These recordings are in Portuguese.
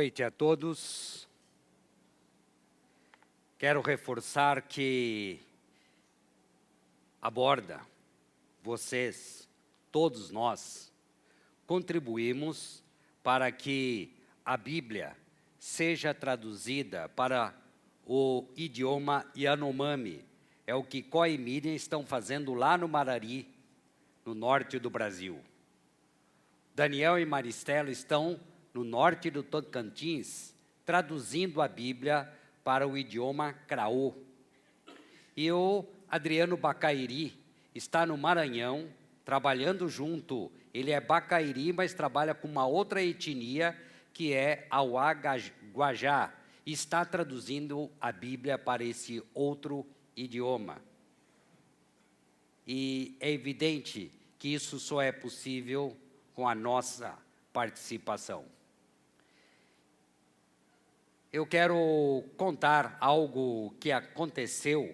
Noite a todos. Quero reforçar que aborda vocês, todos nós, contribuímos para que a Bíblia seja traduzida para o idioma Yanomami. É o que Coi e Miriam estão fazendo lá no Marari, no norte do Brasil. Daniel e Maristela estão no norte do Tocantins, traduzindo a Bíblia para o idioma Craô. E o Adriano Bacairi está no Maranhão, trabalhando junto. Ele é Bacairi, mas trabalha com uma outra etnia, que é Auá-Guajá. Está traduzindo a Bíblia para esse outro idioma. E é evidente que isso só é possível com a nossa participação. Eu quero contar algo que aconteceu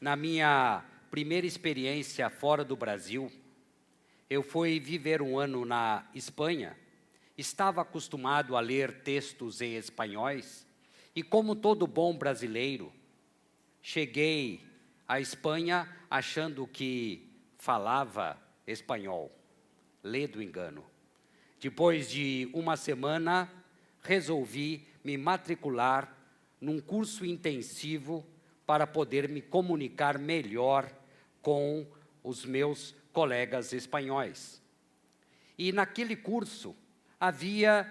na minha primeira experiência fora do Brasil. Eu fui viver um ano na Espanha, estava acostumado a ler textos em espanhóis, e como todo bom brasileiro, cheguei à Espanha achando que falava espanhol. Lê do engano. Depois de uma semana, resolvi me matricular num curso intensivo para poder me comunicar melhor com os meus colegas espanhóis. E naquele curso havia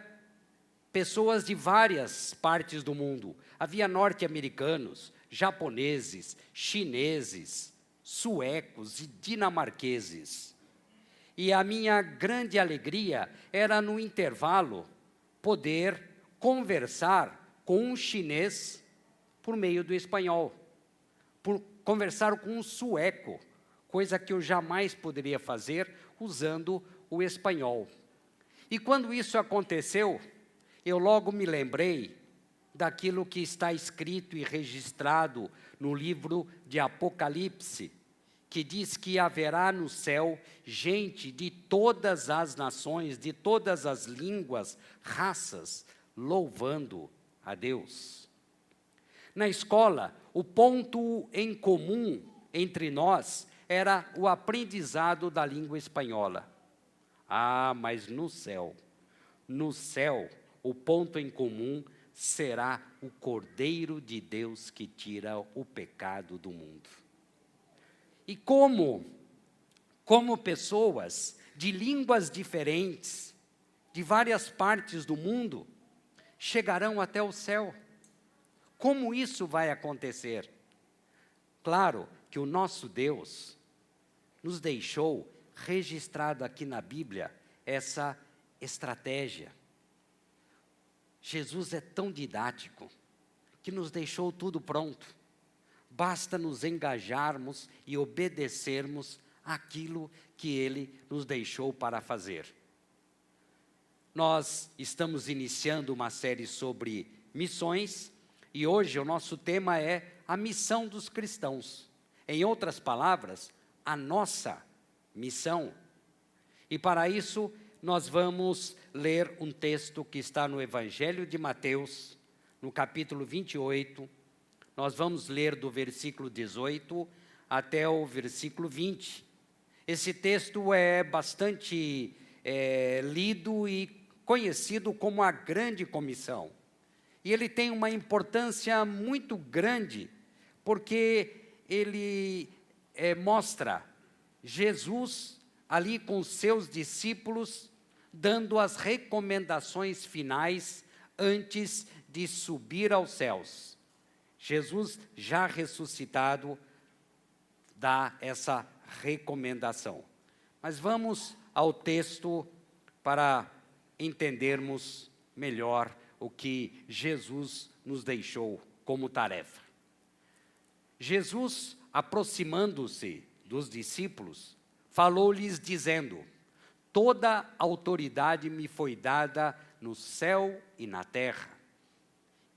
pessoas de várias partes do mundo. Havia norte-americanos, japoneses, chineses, suecos e dinamarqueses. E a minha grande alegria era no intervalo poder conversar com um chinês por meio do espanhol, por conversar com um sueco, coisa que eu jamais poderia fazer usando o espanhol. E quando isso aconteceu, eu logo me lembrei daquilo que está escrito e registrado no livro de Apocalipse, que diz que haverá no céu gente de todas as nações, de todas as línguas, raças, louvando a Deus. Na escola, o ponto em comum entre nós era o aprendizado da língua espanhola. Ah, mas no céu, no céu, o ponto em comum será o Cordeiro de Deus que tira o pecado do mundo. E como, como pessoas de línguas diferentes, de várias partes do mundo, chegarão até o céu. Como isso vai acontecer? Claro que o nosso Deus nos deixou registrado aqui na Bíblia essa estratégia. Jesus é tão didático que nos deixou tudo pronto. Basta nos engajarmos e obedecermos aquilo que ele nos deixou para fazer. Nós estamos iniciando uma série sobre missões e hoje o nosso tema é a missão dos cristãos. Em outras palavras, a nossa missão. E para isso, nós vamos ler um texto que está no Evangelho de Mateus, no capítulo 28. Nós vamos ler do versículo 18 até o versículo 20. Esse texto é bastante é, lido e conhecido como a Grande Comissão. E ele tem uma importância muito grande, porque ele é, mostra Jesus ali com seus discípulos, dando as recomendações finais antes de subir aos céus. Jesus, já ressuscitado, dá essa recomendação. Mas vamos ao texto para entendermos melhor o que Jesus nos deixou como tarefa. Jesus, aproximando-se dos discípulos, falou-lhes dizendo: Toda autoridade me foi dada no céu e na terra.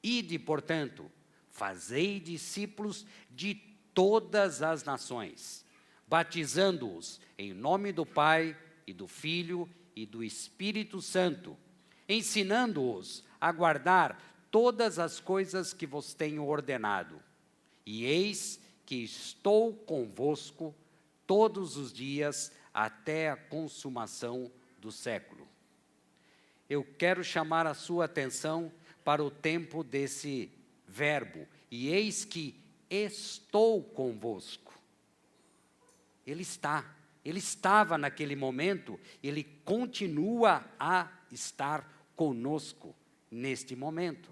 Ide, portanto, fazei discípulos de todas as nações, batizando-os em nome do Pai e do Filho e do Espírito Santo, ensinando-os a guardar todas as coisas que vos tenho ordenado. E eis que estou convosco todos os dias até a consumação do século. Eu quero chamar a sua atenção para o tempo desse verbo, e eis que estou convosco. Ele está, ele estava naquele momento, ele continua a estar conosco neste momento.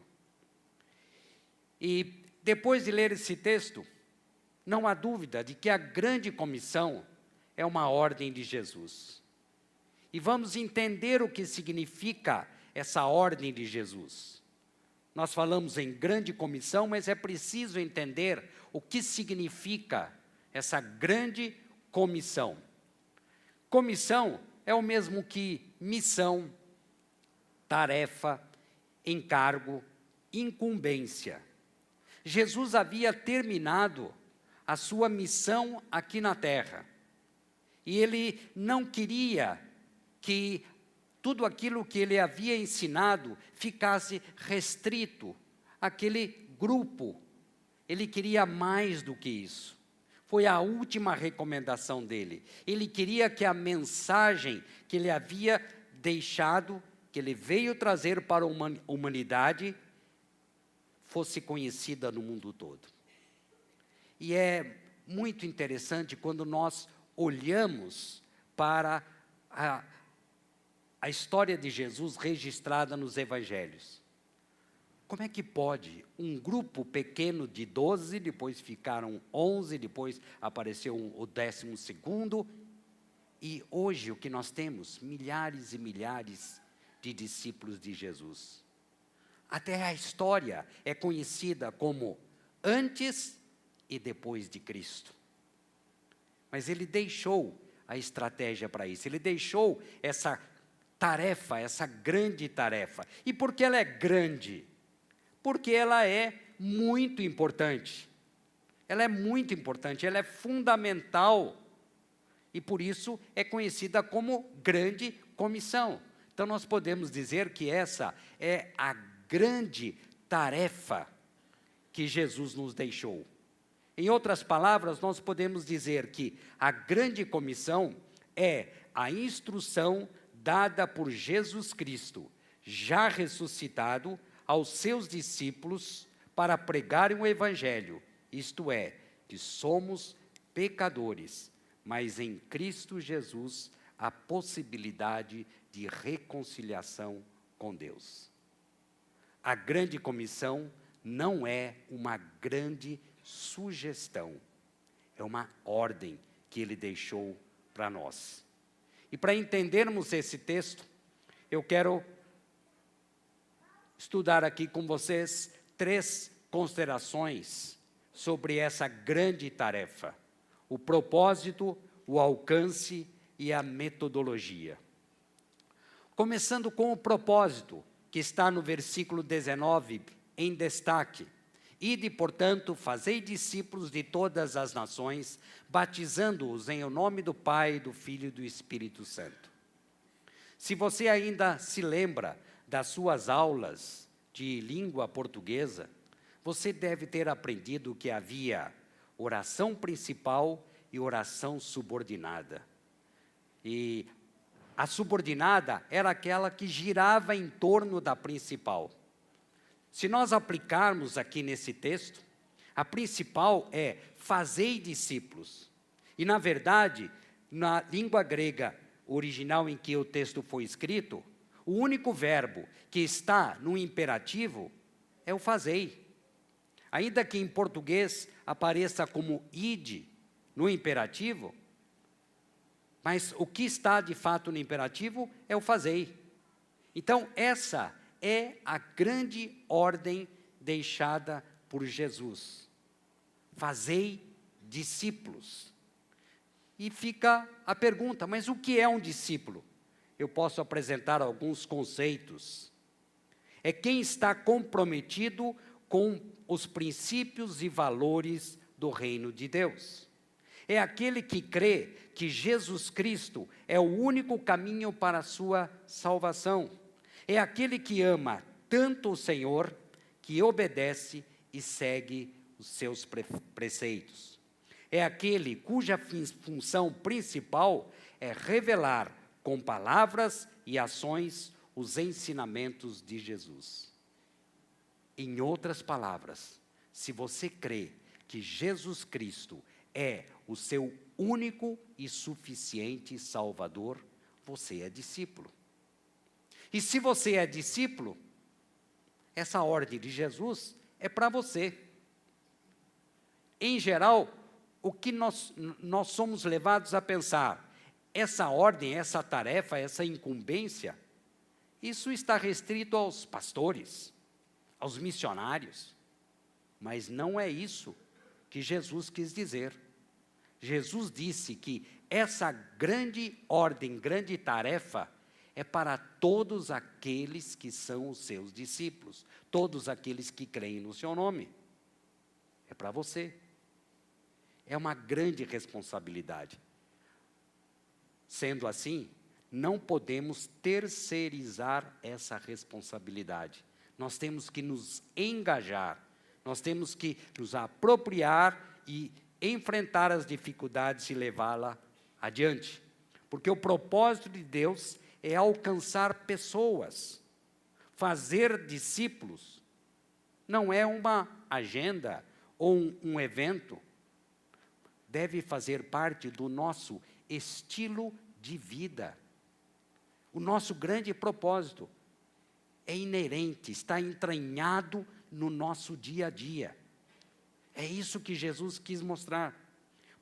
E depois de ler esse texto, não há dúvida de que a grande comissão é uma ordem de Jesus. E vamos entender o que significa essa ordem de Jesus. Nós falamos em grande comissão, mas é preciso entender o que significa essa grande comissão. Comissão é o mesmo que missão, tarefa, encargo, incumbência. Jesus havia terminado a sua missão aqui na terra. E ele não queria que tudo aquilo que ele havia ensinado ficasse restrito àquele grupo. Ele queria mais do que isso. Foi a última recomendação dele. Ele queria que a mensagem que ele havia deixado, que ele veio trazer para a humanidade, fosse conhecida no mundo todo. E é muito interessante quando nós olhamos para a, a história de Jesus registrada nos evangelhos. Como é que pode um grupo pequeno de 12, depois ficaram 11, depois apareceu o décimo segundo, e hoje o que nós temos? Milhares e milhares de discípulos de Jesus. Até a história é conhecida como antes e depois de Cristo. Mas ele deixou a estratégia para isso, ele deixou essa tarefa, essa grande tarefa. E por que ela é grande? Porque ela é muito importante. Ela é muito importante, ela é fundamental. E por isso é conhecida como grande comissão. Então nós podemos dizer que essa é a grande tarefa que Jesus nos deixou. Em outras palavras, nós podemos dizer que a grande comissão é a instrução dada por Jesus Cristo, já ressuscitado, aos seus discípulos para pregarem o Evangelho, isto é, que somos pecadores, mas em Cristo Jesus a possibilidade de reconciliação com Deus. A grande comissão não é uma grande sugestão, é uma ordem que ele deixou para nós. E para entendermos esse texto, eu quero estudar aqui com vocês três considerações sobre essa grande tarefa: o propósito, o alcance e a metodologia. Começando com o propósito, que está no versículo 19, em destaque. Ide, portanto, fazei discípulos de todas as nações, batizando-os em o nome do Pai, do Filho e do Espírito Santo. Se você ainda se lembra das suas aulas de língua portuguesa, você deve ter aprendido que havia oração principal e oração subordinada. E a subordinada era aquela que girava em torno da principal. Se nós aplicarmos aqui nesse texto, a principal é fazei discípulos. E na verdade, na língua grega original em que o texto foi escrito, o único verbo que está no imperativo é o fazei. Ainda que em português apareça como ide no imperativo, mas o que está de fato no imperativo é o fazei. Então, essa é a grande ordem deixada por Jesus. Fazei discípulos. E fica a pergunta: mas o que é um discípulo? Eu posso apresentar alguns conceitos. É quem está comprometido com os princípios e valores do reino de Deus. É aquele que crê que Jesus Cristo é o único caminho para a sua salvação é aquele que ama tanto o Senhor que obedece e segue os seus preceitos. É aquele cuja função principal é revelar com palavras e ações os ensinamentos de Jesus. Em outras palavras, se você crê que Jesus Cristo é o seu único e suficiente Salvador, você é discípulo. E se você é discípulo, essa ordem de Jesus é para você. Em geral, o que nós, nós somos levados a pensar, essa ordem, essa tarefa, essa incumbência, isso está restrito aos pastores, aos missionários. Mas não é isso que Jesus quis dizer. Jesus disse que essa grande ordem, grande tarefa, é para todos aqueles que são os seus discípulos, todos aqueles que creem no seu nome. É para você. É uma grande responsabilidade. Sendo assim, não podemos terceirizar essa responsabilidade. Nós temos que nos engajar, nós temos que nos apropriar e enfrentar as dificuldades e levá-la adiante. Porque o propósito de Deus é alcançar pessoas, fazer discípulos. Não é uma agenda ou um, um evento. Deve fazer parte do nosso estilo de vida. O nosso grande propósito é inerente, está entranhado no nosso dia a dia. É isso que Jesus quis mostrar.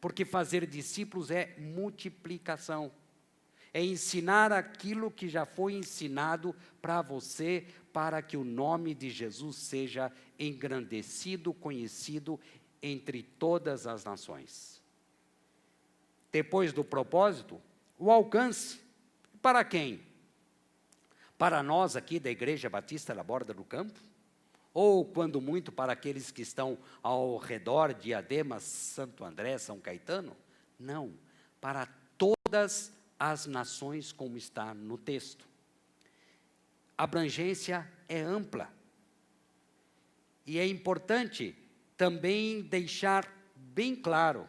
Porque fazer discípulos é multiplicação é ensinar aquilo que já foi ensinado para você, para que o nome de Jesus seja engrandecido, conhecido entre todas as nações. Depois do propósito, o alcance. Para quem? Para nós aqui da Igreja Batista da Borda do Campo? Ou, quando muito, para aqueles que estão ao redor de Adema, Santo André, São Caetano? Não, para todas as nações, como está no texto. A abrangência é ampla. E é importante também deixar bem claro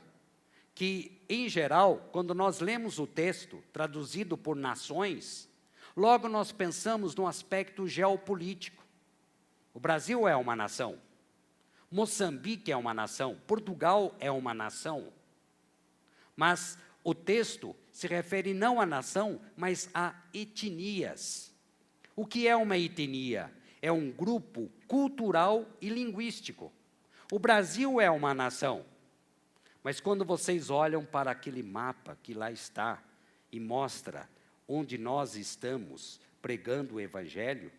que, em geral, quando nós lemos o texto traduzido por nações, logo nós pensamos no aspecto geopolítico. O Brasil é uma nação, Moçambique é uma nação, Portugal é uma nação. Mas o texto se refere não à nação, mas a etnias. O que é uma etnia? É um grupo cultural e linguístico. O Brasil é uma nação. Mas quando vocês olham para aquele mapa que lá está e mostra onde nós estamos pregando o Evangelho,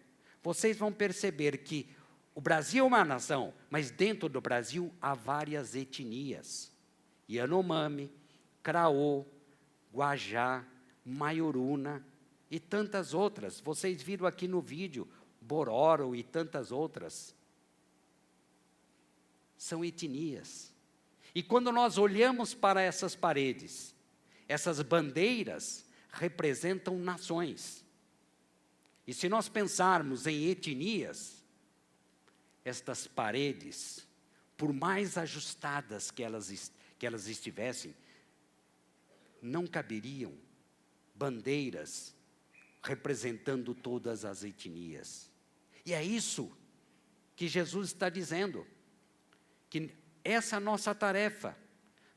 vocês vão perceber que o Brasil é uma nação, mas dentro do Brasil há várias etnias. Yanomami, Craô, Guajá, Maioruna e tantas outras. Vocês viram aqui no vídeo, Bororo e tantas outras. São etnias. E quando nós olhamos para essas paredes, essas bandeiras representam nações. E se nós pensarmos em etnias, estas paredes, por mais ajustadas que elas, que elas estivessem, não caberiam bandeiras representando todas as etnias. E é isso que Jesus está dizendo, que essa é nossa tarefa,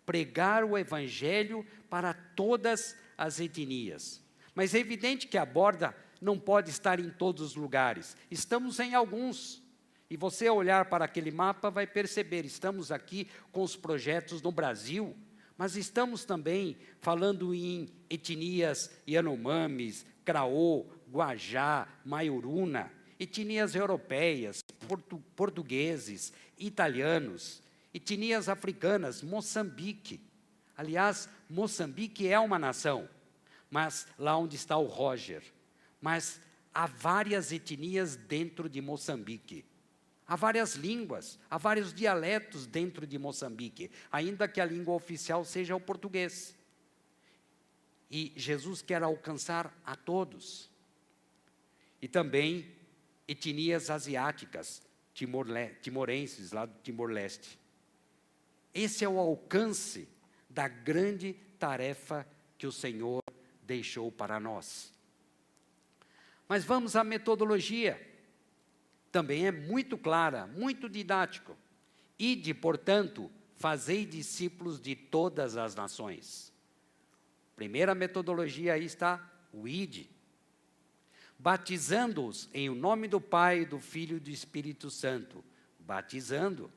pregar o Evangelho para todas as etnias. Mas é evidente que a borda não pode estar em todos os lugares, estamos em alguns. E você olhar para aquele mapa vai perceber, estamos aqui com os projetos no Brasil, mas estamos também falando em etnias Yanomamis, Craô, Guajá, Maioruna, etnias europeias, portu portugueses, italianos, etnias africanas, Moçambique. Aliás, Moçambique é uma nação, mas lá onde está o Roger. Mas há várias etnias dentro de Moçambique. Há várias línguas, há vários dialetos dentro de Moçambique, ainda que a língua oficial seja o português. E Jesus quer alcançar a todos. E também etnias asiáticas, timorenses, lá do Timor-Leste. Esse é o alcance da grande tarefa que o Senhor deixou para nós. Mas vamos à metodologia. Também é muito clara, muito didático. Ide, portanto, fazei discípulos de todas as nações. Primeira metodologia aí está o ide. Batizando-os em o nome do Pai, do Filho e do Espírito Santo. Batizando.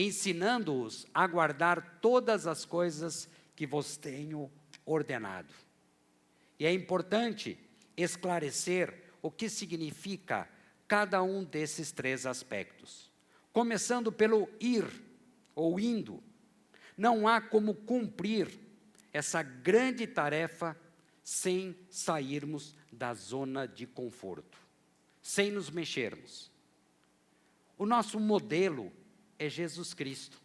Ensinando-os a guardar todas as coisas que vos tenho ordenado. E é importante esclarecer o que significa cada um desses três aspectos. Começando pelo ir ou indo. Não há como cumprir essa grande tarefa sem sairmos da zona de conforto, sem nos mexermos. O nosso modelo é Jesus Cristo.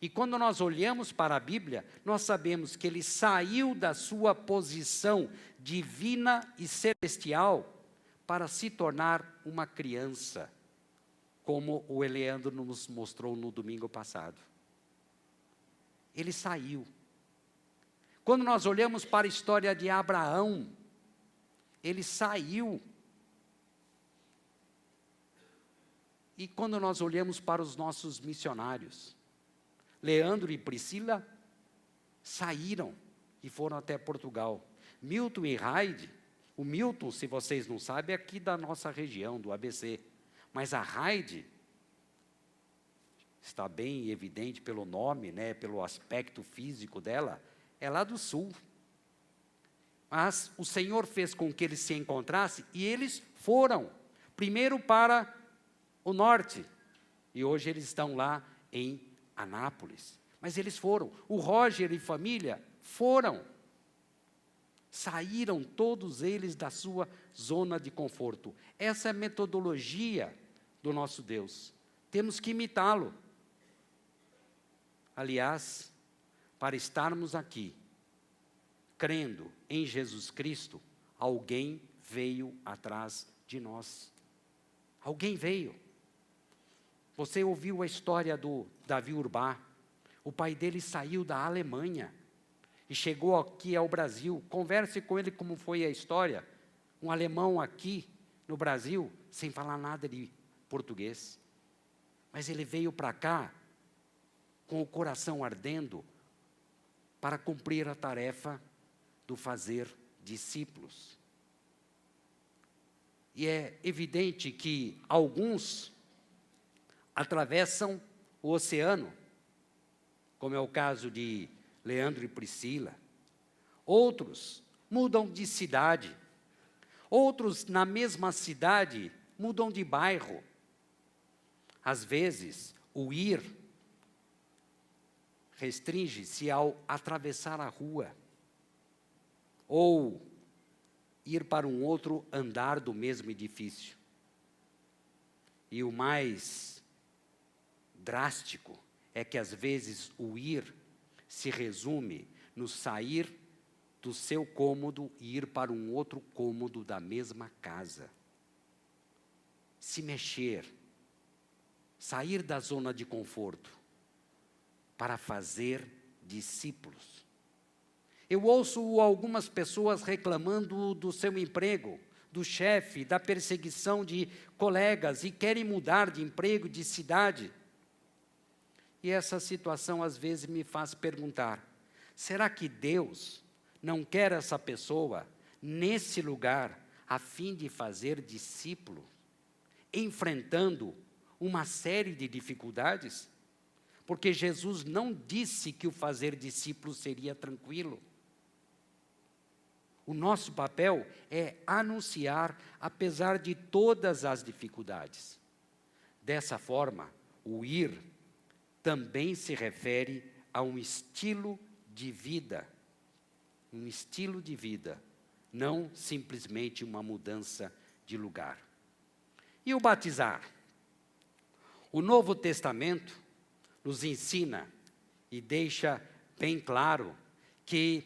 E quando nós olhamos para a Bíblia, nós sabemos que ele saiu da sua posição divina e celestial para se tornar uma criança, como o Eleandro nos mostrou no domingo passado. Ele saiu. Quando nós olhamos para a história de Abraão, ele saiu. E quando nós olhamos para os nossos missionários, Leandro e Priscila saíram e foram até Portugal. Milton e Heide, o Milton, se vocês não sabem, é aqui da nossa região, do ABC. Mas a Heide está bem evidente pelo nome, né, pelo aspecto físico dela, é lá do sul. Mas o Senhor fez com que eles se encontrassem e eles foram, primeiro para o norte, e hoje eles estão lá em Anápolis. Mas eles foram. O Roger e família foram. Saíram todos eles da sua zona de conforto. Essa é a metodologia do nosso Deus. Temos que imitá-lo. Aliás, para estarmos aqui, crendo em Jesus Cristo, alguém veio atrás de nós. Alguém veio. Você ouviu a história do Davi Urbá? O pai dele saiu da Alemanha e chegou aqui ao Brasil. Converse com ele como foi a história. Um alemão aqui no Brasil, sem falar nada de português. Mas ele veio para cá com o coração ardendo para cumprir a tarefa do fazer discípulos. E é evidente que alguns atravessam o oceano, como é o caso de Leandro e Priscila. Outros mudam de cidade. Outros, na mesma cidade, mudam de bairro. Às vezes, o ir restringe-se ao atravessar a rua ou ir para um outro andar do mesmo edifício. E o mais drástico é que às vezes o ir se resume no sair do seu cômodo e ir para um outro cômodo da mesma casa. Se mexer, sair da zona de conforto para fazer discípulos. Eu ouço algumas pessoas reclamando do seu emprego, do chefe, da perseguição de colegas e querem mudar de emprego, de cidade. E essa situação às vezes me faz perguntar: será que Deus não quer essa pessoa nesse lugar a fim de fazer discípulo, enfrentando uma série de dificuldades? Porque Jesus não disse que o fazer discípulo seria tranquilo. O nosso papel é anunciar, apesar de todas as dificuldades. Dessa forma, o ir também se refere a um estilo de vida. Um estilo de vida, não simplesmente uma mudança de lugar. E o batizar? O Novo Testamento nos ensina e deixa bem claro que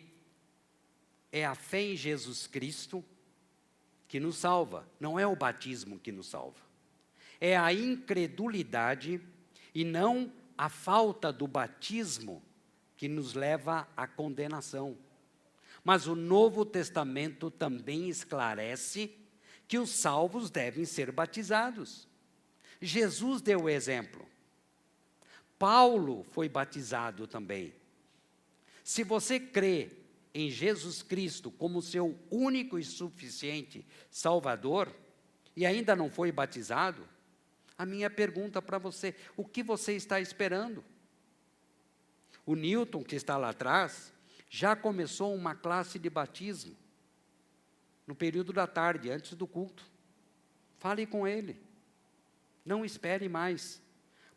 é a fé em Jesus Cristo que nos salva, não é o batismo que nos salva. É a incredulidade e não a falta do batismo que nos leva à condenação. Mas o Novo Testamento também esclarece que os salvos devem ser batizados. Jesus deu o exemplo. Paulo foi batizado também. Se você crê em Jesus Cristo como seu único e suficiente Salvador, e ainda não foi batizado, a minha pergunta para você: o que você está esperando? O Newton, que está lá atrás, já começou uma classe de batismo no período da tarde, antes do culto. Fale com ele. Não espere mais,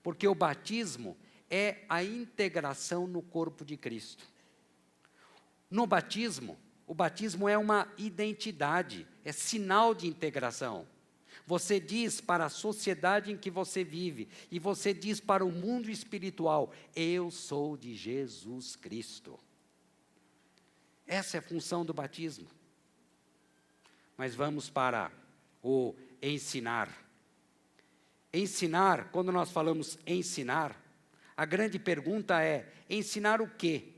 porque o batismo é a integração no corpo de Cristo. No batismo, o batismo é uma identidade, é sinal de integração. Você diz para a sociedade em que você vive, e você diz para o mundo espiritual: Eu sou de Jesus Cristo. Essa é a função do batismo. Mas vamos para o ensinar. Ensinar, quando nós falamos ensinar, a grande pergunta é: ensinar o quê?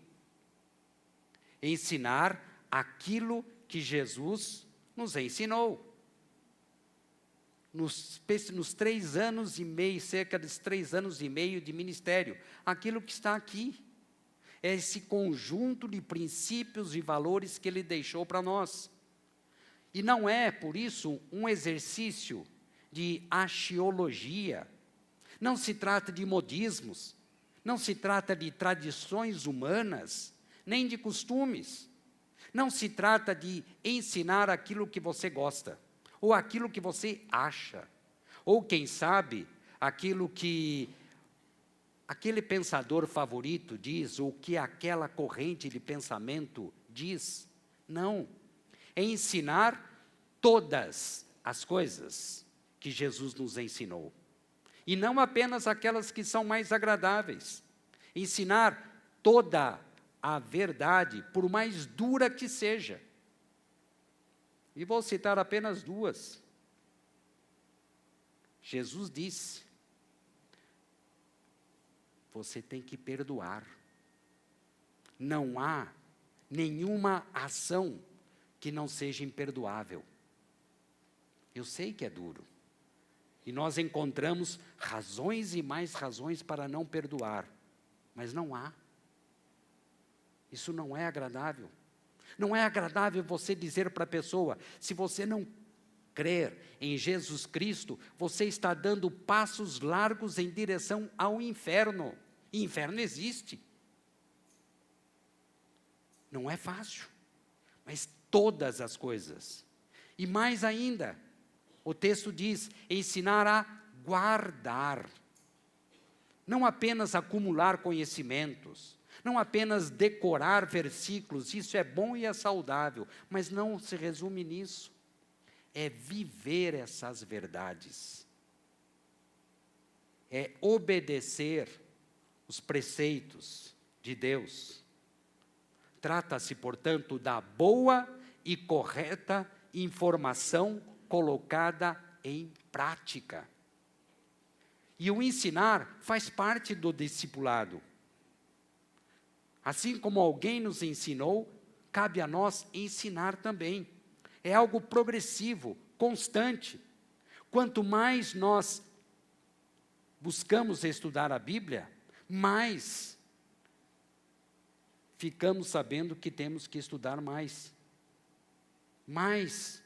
Ensinar aquilo que Jesus nos ensinou nos, nos três anos e meio, cerca de três anos e meio de ministério, aquilo que está aqui. É esse conjunto de princípios e valores que ele deixou para nós. E não é, por isso, um exercício de axiologia. Não se trata de modismos, não se trata de tradições humanas, nem de costumes. Não se trata de ensinar aquilo que você gosta ou aquilo que você acha, ou quem sabe, aquilo que aquele pensador favorito diz, ou que aquela corrente de pensamento diz. Não. É ensinar todas as coisas que Jesus nos ensinou. E não apenas aquelas que são mais agradáveis. Ensinar toda a verdade, por mais dura que seja. E vou citar apenas duas. Jesus disse: Você tem que perdoar. Não há nenhuma ação que não seja imperdoável. Eu sei que é duro. E nós encontramos razões e mais razões para não perdoar, mas não há. Isso não é agradável. Não é agradável você dizer para a pessoa: se você não crer em Jesus Cristo, você está dando passos largos em direção ao inferno. E inferno existe. Não é fácil, mas todas as coisas. E mais ainda, o texto diz: ensinar a guardar, não apenas acumular conhecimentos, não apenas decorar versículos, isso é bom e é saudável, mas não se resume nisso. É viver essas verdades. É obedecer os preceitos de Deus. Trata-se, portanto, da boa e correta informação colocada em prática. E o ensinar faz parte do discipulado. Assim como alguém nos ensinou, cabe a nós ensinar também. É algo progressivo, constante. Quanto mais nós buscamos estudar a Bíblia, mais ficamos sabendo que temos que estudar mais. Mas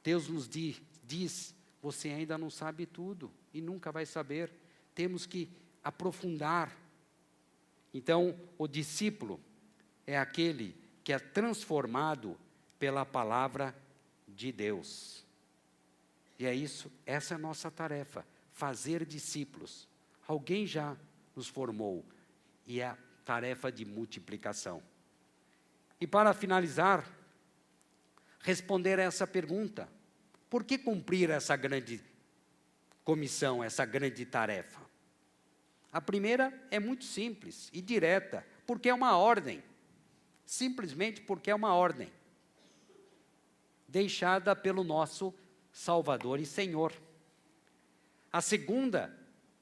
Deus nos diz, diz, você ainda não sabe tudo e nunca vai saber. Temos que aprofundar então, o discípulo é aquele que é transformado pela palavra de Deus. E é isso, essa é a nossa tarefa, fazer discípulos. Alguém já nos formou e é a tarefa de multiplicação. E para finalizar, responder a essa pergunta: por que cumprir essa grande comissão, essa grande tarefa? A primeira é muito simples e direta, porque é uma ordem. Simplesmente porque é uma ordem. deixada pelo nosso Salvador e Senhor. A segunda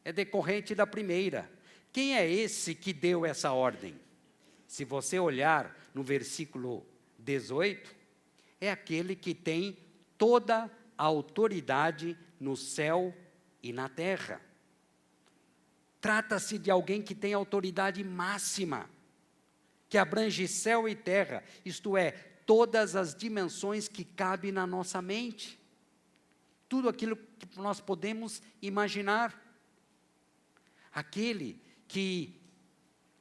é decorrente da primeira. Quem é esse que deu essa ordem? Se você olhar no versículo 18, é aquele que tem toda a autoridade no céu e na terra. Trata-se de alguém que tem autoridade máxima, que abrange céu e terra, isto é, todas as dimensões que cabem na nossa mente. Tudo aquilo que nós podemos imaginar. Aquele que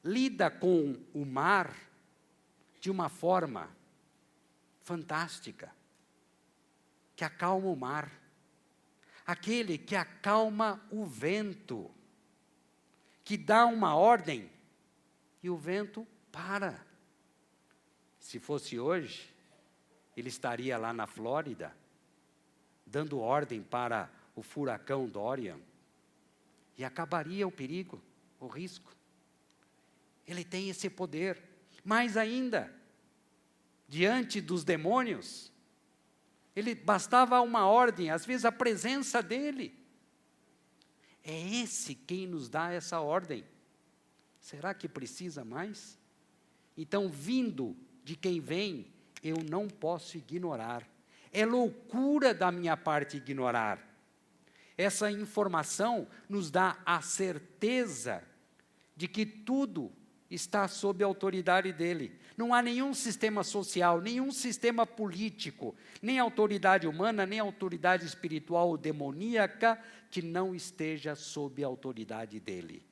lida com o mar de uma forma fantástica, que acalma o mar, aquele que acalma o vento, que dá uma ordem e o vento para. Se fosse hoje, ele estaria lá na Flórida, dando ordem para o furacão Dorian, e acabaria o perigo, o risco. Ele tem esse poder. Mais ainda, diante dos demônios, ele bastava uma ordem, às vezes a presença dele. É esse quem nos dá essa ordem. Será que precisa mais? Então, vindo de quem vem, eu não posso ignorar. É loucura da minha parte ignorar. Essa informação nos dá a certeza de que tudo está sob a autoridade dele. Não há nenhum sistema social, nenhum sistema político, nem autoridade humana, nem autoridade espiritual ou demoníaca que não esteja sob a autoridade dele.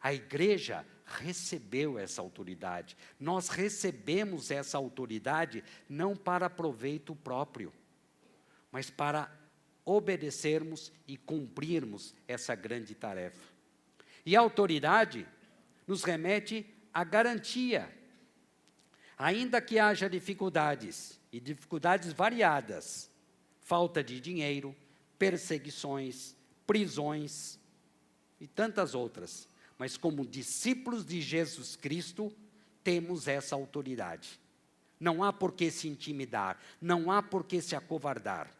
A igreja recebeu essa autoridade. Nós recebemos essa autoridade não para proveito próprio, mas para obedecermos e cumprirmos essa grande tarefa. E a autoridade nos remete à garantia. Ainda que haja dificuldades, e dificuldades variadas, falta de dinheiro, perseguições, prisões e tantas outras. Mas como discípulos de Jesus Cristo, temos essa autoridade. Não há por que se intimidar, não há por que se acovardar.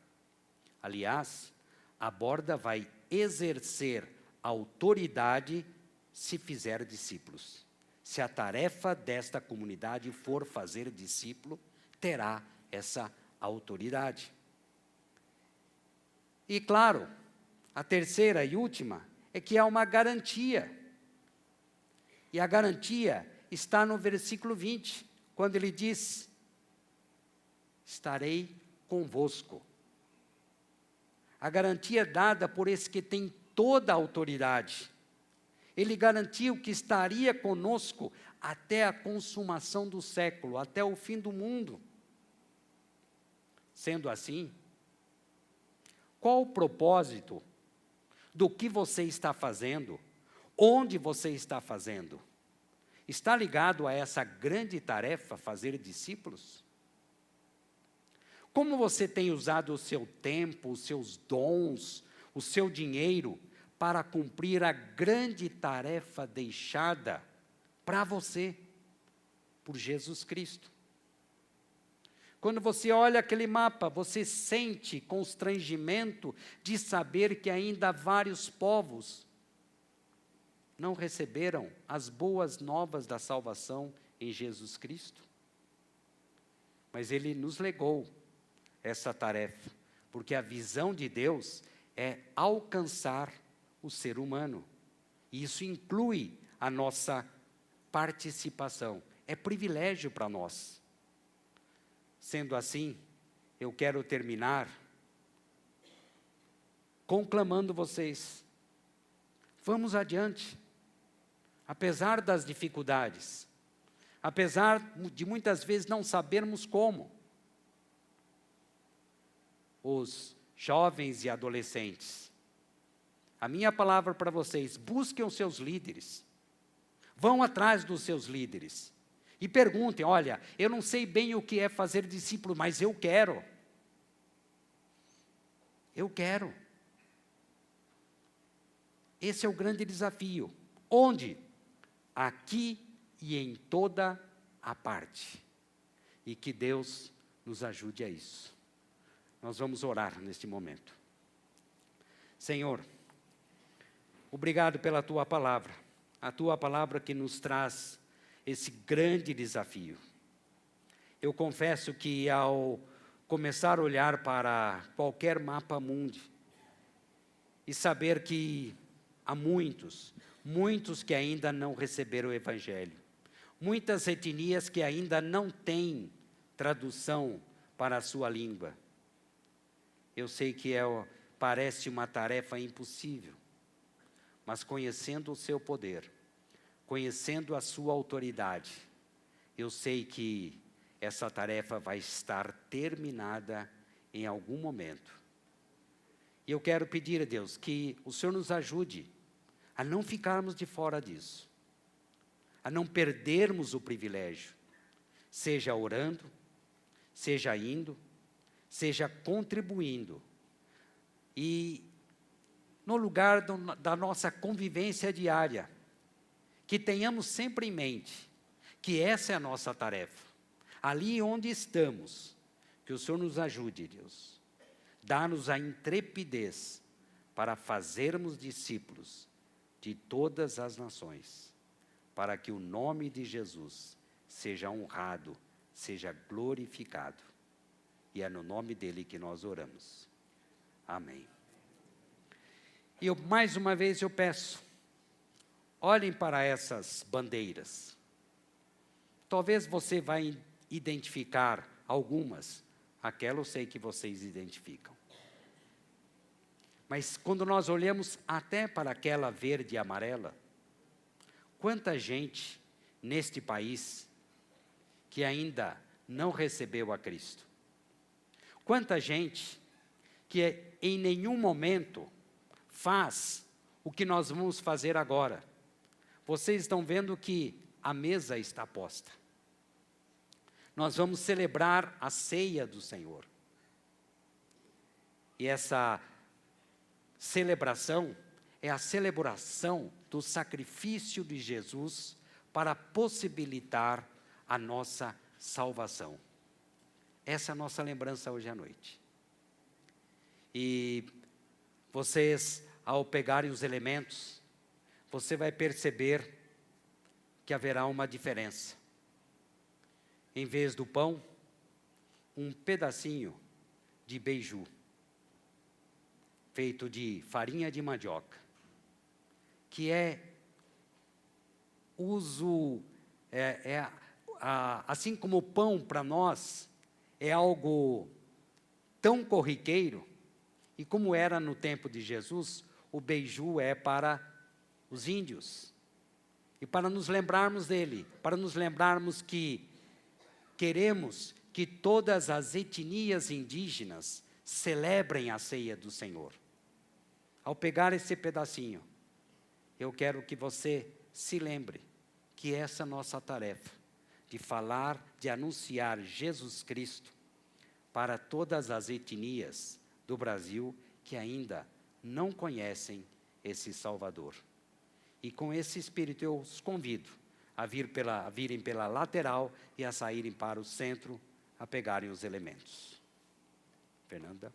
Aliás, a borda vai exercer autoridade se fizer discípulos. Se a tarefa desta comunidade for fazer discípulo, terá essa autoridade. E claro, a terceira e última é que há uma garantia. E a garantia está no versículo 20, quando ele diz: Estarei convosco. A garantia dada por esse que tem toda a autoridade. Ele garantiu que estaria conosco até a consumação do século, até o fim do mundo. Sendo assim, qual o propósito do que você está fazendo? Onde você está fazendo? Está ligado a essa grande tarefa, fazer discípulos? Como você tem usado o seu tempo, os seus dons, o seu dinheiro para cumprir a grande tarefa deixada para você por Jesus Cristo? Quando você olha aquele mapa, você sente constrangimento de saber que ainda vários povos não receberam as boas novas da salvação em Jesus Cristo. Mas Ele nos legou essa tarefa, porque a visão de Deus é alcançar o ser humano. E isso inclui a nossa participação. É privilégio para nós. Sendo assim, eu quero terminar conclamando vocês. Vamos adiante. Apesar das dificuldades, apesar de muitas vezes não sabermos como, os jovens e adolescentes, a minha palavra para vocês: busquem os seus líderes, vão atrás dos seus líderes, e perguntem: olha, eu não sei bem o que é fazer discípulo, mas eu quero. Eu quero. Esse é o grande desafio. Onde? Aqui e em toda a parte. E que Deus nos ajude a isso. Nós vamos orar neste momento. Senhor, obrigado pela tua palavra, a tua palavra que nos traz esse grande desafio. Eu confesso que ao começar a olhar para qualquer mapa mundi e saber que há muitos, muitos que ainda não receberam o Evangelho, muitas etnias que ainda não têm tradução para a sua língua. Eu sei que é, parece uma tarefa impossível, mas conhecendo o seu poder, conhecendo a sua autoridade, eu sei que essa tarefa vai estar terminada em algum momento. E eu quero pedir a Deus que o Senhor nos ajude a não ficarmos de fora disso, a não perdermos o privilégio, seja orando, seja indo, seja contribuindo. E no lugar do, da nossa convivência diária, que tenhamos sempre em mente que essa é a nossa tarefa. Ali onde estamos, que o Senhor nos ajude, Deus. Dá-nos a intrepidez para fazermos discípulos de todas as nações, para que o nome de Jesus seja honrado seja glorificado. E é no nome dele que nós oramos. Amém. E eu, mais uma vez eu peço, olhem para essas bandeiras. Talvez você vai identificar algumas, aquela eu sei que vocês identificam. Mas quando nós olhamos até para aquela verde e amarela, quanta gente neste país que ainda não recebeu a Cristo. Quanta gente que em nenhum momento faz o que nós vamos fazer agora. Vocês estão vendo que a mesa está posta. Nós vamos celebrar a ceia do Senhor. E essa celebração é a celebração do sacrifício de Jesus para possibilitar a nossa salvação. Essa é a nossa lembrança hoje à noite. E vocês, ao pegarem os elementos, você vai perceber que haverá uma diferença. Em vez do pão, um pedacinho de beiju, feito de farinha de mandioca, que é uso, é, é assim como o pão para nós é algo tão corriqueiro, e como era no tempo de Jesus, o beiju é para os índios. E para nos lembrarmos dele, para nos lembrarmos que queremos que todas as etnias indígenas celebrem a ceia do Senhor. Ao pegar esse pedacinho, eu quero que você se lembre que essa é nossa tarefa de falar, de anunciar Jesus Cristo para todas as etnias do Brasil que ainda não conhecem esse Salvador. E com esse espírito eu os convido a, vir pela, a virem pela lateral e a saírem para o centro a pegarem os elementos. Fernanda.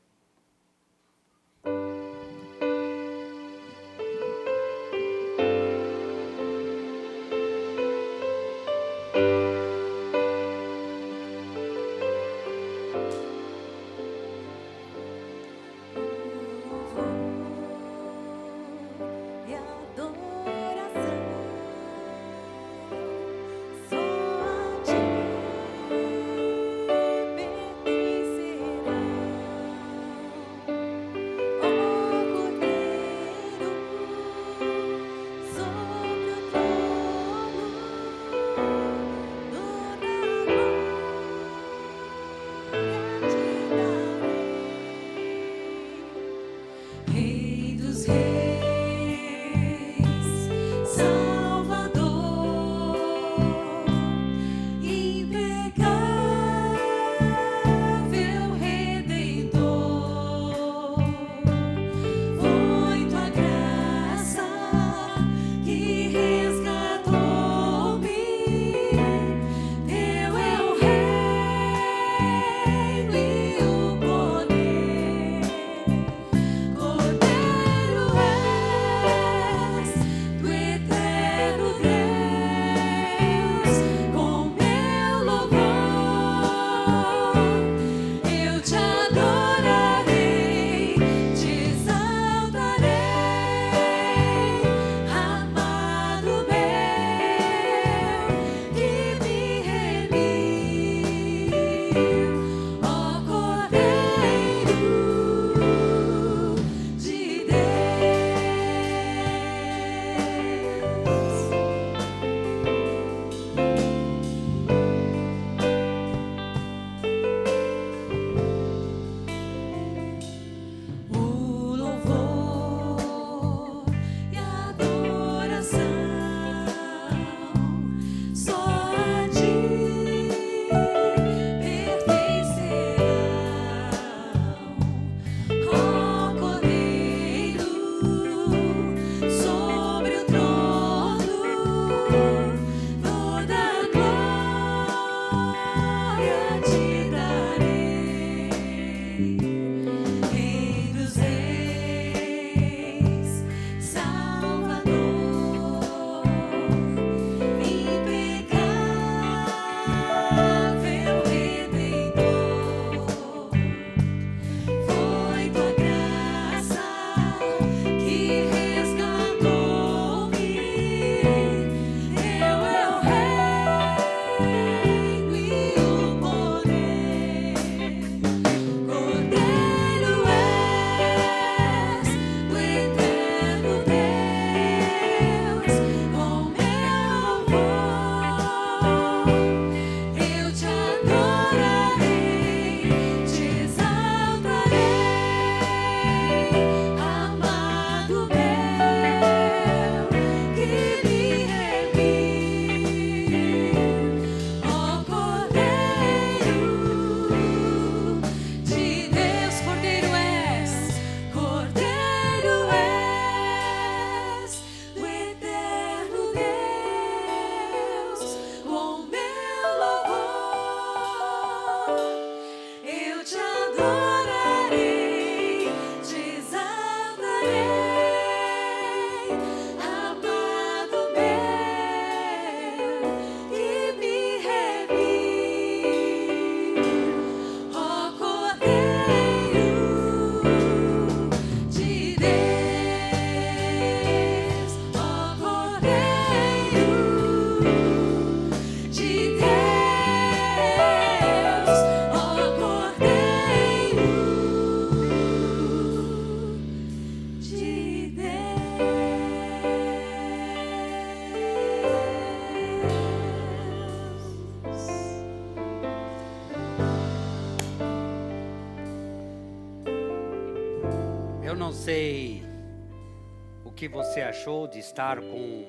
Achou de estar com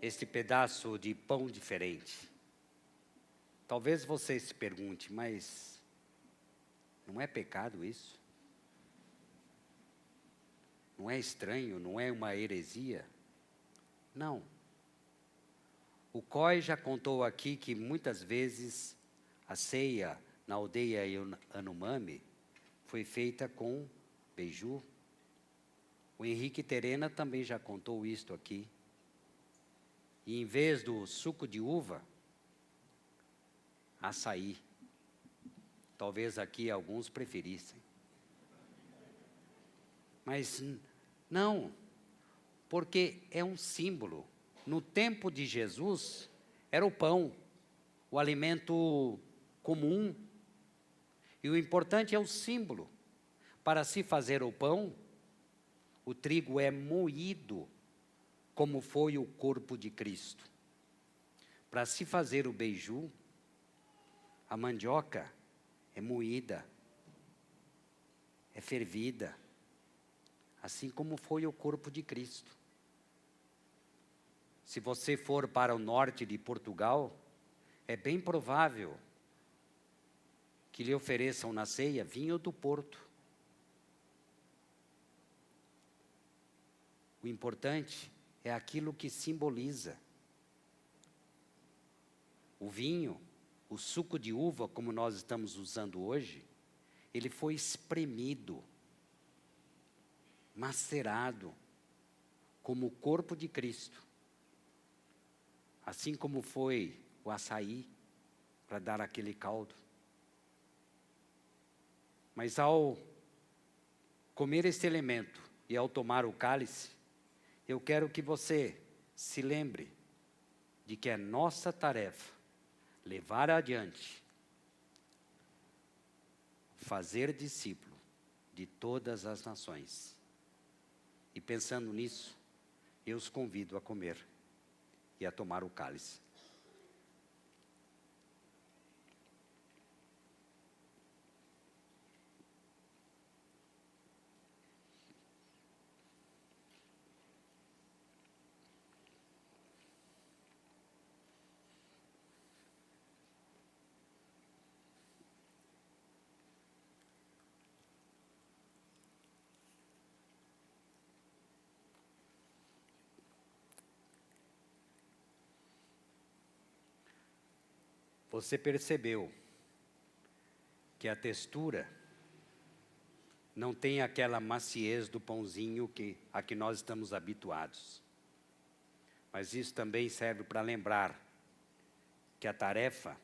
este pedaço de pão diferente. Talvez você se pergunte, mas não é pecado isso? Não é estranho? Não é uma heresia? Não. O COI já contou aqui que muitas vezes a ceia na aldeia Anomami foi feita com beiju. O Henrique Terena também já contou isto aqui. E em vez do suco de uva, açaí. Talvez aqui alguns preferissem. Mas não, porque é um símbolo. No tempo de Jesus, era o pão, o alimento comum. E o importante é o símbolo. Para se fazer o pão, o trigo é moído, como foi o corpo de Cristo. Para se fazer o beiju, a mandioca é moída, é fervida, assim como foi o corpo de Cristo. Se você for para o norte de Portugal, é bem provável que lhe ofereçam na ceia vinho do Porto. O importante é aquilo que simboliza. O vinho, o suco de uva, como nós estamos usando hoje, ele foi espremido, macerado, como o corpo de Cristo. Assim como foi o açaí, para dar aquele caldo. Mas ao comer este elemento e ao tomar o cálice, eu quero que você se lembre de que é nossa tarefa levar adiante, fazer discípulo de todas as nações. E pensando nisso, eu os convido a comer e a tomar o cálice. Você percebeu que a textura não tem aquela maciez do pãozinho que, a que nós estamos habituados. Mas isso também serve para lembrar que a tarefa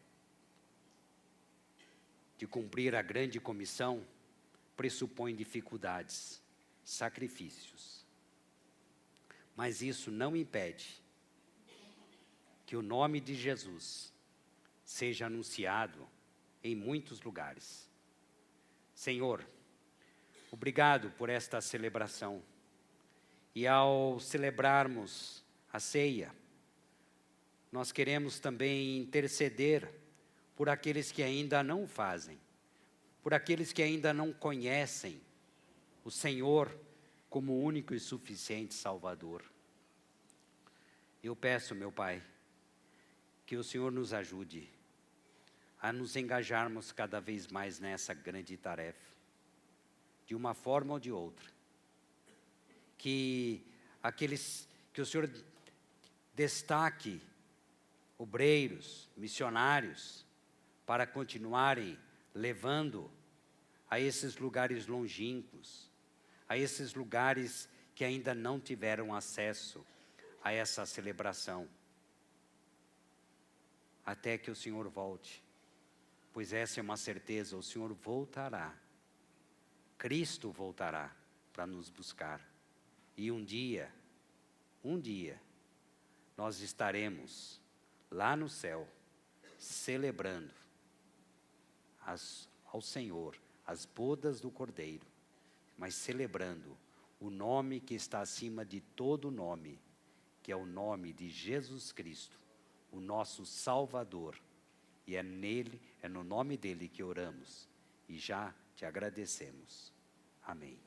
de cumprir a grande comissão pressupõe dificuldades, sacrifícios. Mas isso não impede que o nome de Jesus seja anunciado em muitos lugares. Senhor, obrigado por esta celebração. E ao celebrarmos a ceia, nós queremos também interceder por aqueles que ainda não fazem, por aqueles que ainda não conhecem o Senhor como único e suficiente Salvador. Eu peço, meu Pai, que o Senhor nos ajude a nos engajarmos cada vez mais nessa grande tarefa, de uma forma ou de outra. Que aqueles que o Senhor destaque obreiros, missionários, para continuarem levando a esses lugares longínquos, a esses lugares que ainda não tiveram acesso a essa celebração, até que o Senhor volte pois essa é uma certeza: o Senhor voltará. Cristo voltará para nos buscar. E um dia, um dia, nós estaremos lá no céu, celebrando as, ao Senhor as bodas do Cordeiro, mas celebrando o nome que está acima de todo nome, que é o nome de Jesus Cristo, o nosso Salvador e é nele, é no nome dele que oramos e já te agradecemos. Amém.